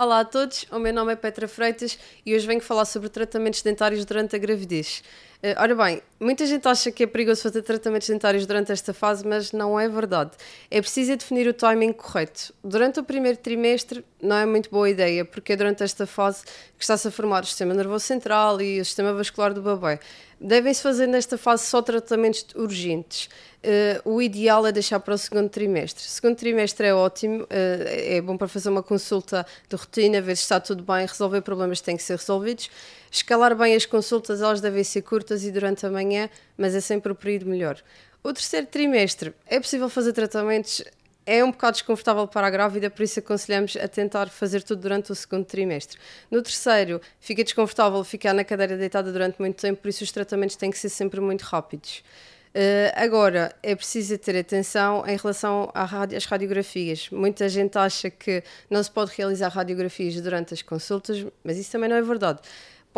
Olá a todos, o meu nome é Petra Freitas e hoje venho falar sobre tratamentos dentários durante a gravidez. Uh, ora bem, muita gente acha que é perigoso fazer tratamentos dentários durante esta fase, mas não é verdade. É preciso definir o timing correto. Durante o primeiro trimestre não é muito boa ideia, porque é durante esta fase que está-se a formar o sistema nervoso central e o sistema vascular do bebê. Devem-se fazer nesta fase só tratamentos urgentes. Uh, o ideal é deixar para o segundo trimestre. O segundo trimestre é ótimo, uh, é bom para fazer uma consulta de rotina, ver se está tudo bem, resolver problemas que têm que ser resolvidos. Escalar bem as consultas, elas devem ser curtas e durante a manhã, mas é sempre o período melhor. O terceiro trimestre é possível fazer tratamentos é um bocado desconfortável para a grávida, por isso aconselhamos a tentar fazer tudo durante o segundo trimestre. No terceiro, fica desconfortável ficar na cadeira deitada durante muito tempo, por isso os tratamentos têm que ser sempre muito rápidos. Uh, agora, é preciso ter atenção em relação às radiografias. Muita gente acha que não se pode realizar radiografias durante as consultas, mas isso também não é verdade.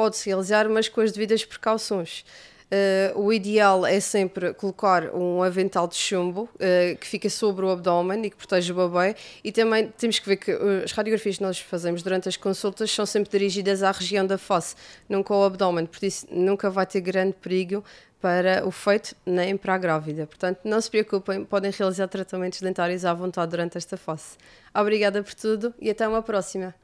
Pode-se realizar, mas com as devidas precauções. Uh, o ideal é sempre colocar um avental de chumbo uh, que fica sobre o abdômen e que protege o bebê. E também temos que ver que uh, as radiografias que nós fazemos durante as consultas são sempre dirigidas à região da face, nunca ao abdômen, por isso nunca vai ter grande perigo para o feito nem para a grávida. Portanto, não se preocupem, podem realizar tratamentos dentários à vontade durante esta fase. Obrigada por tudo e até uma próxima.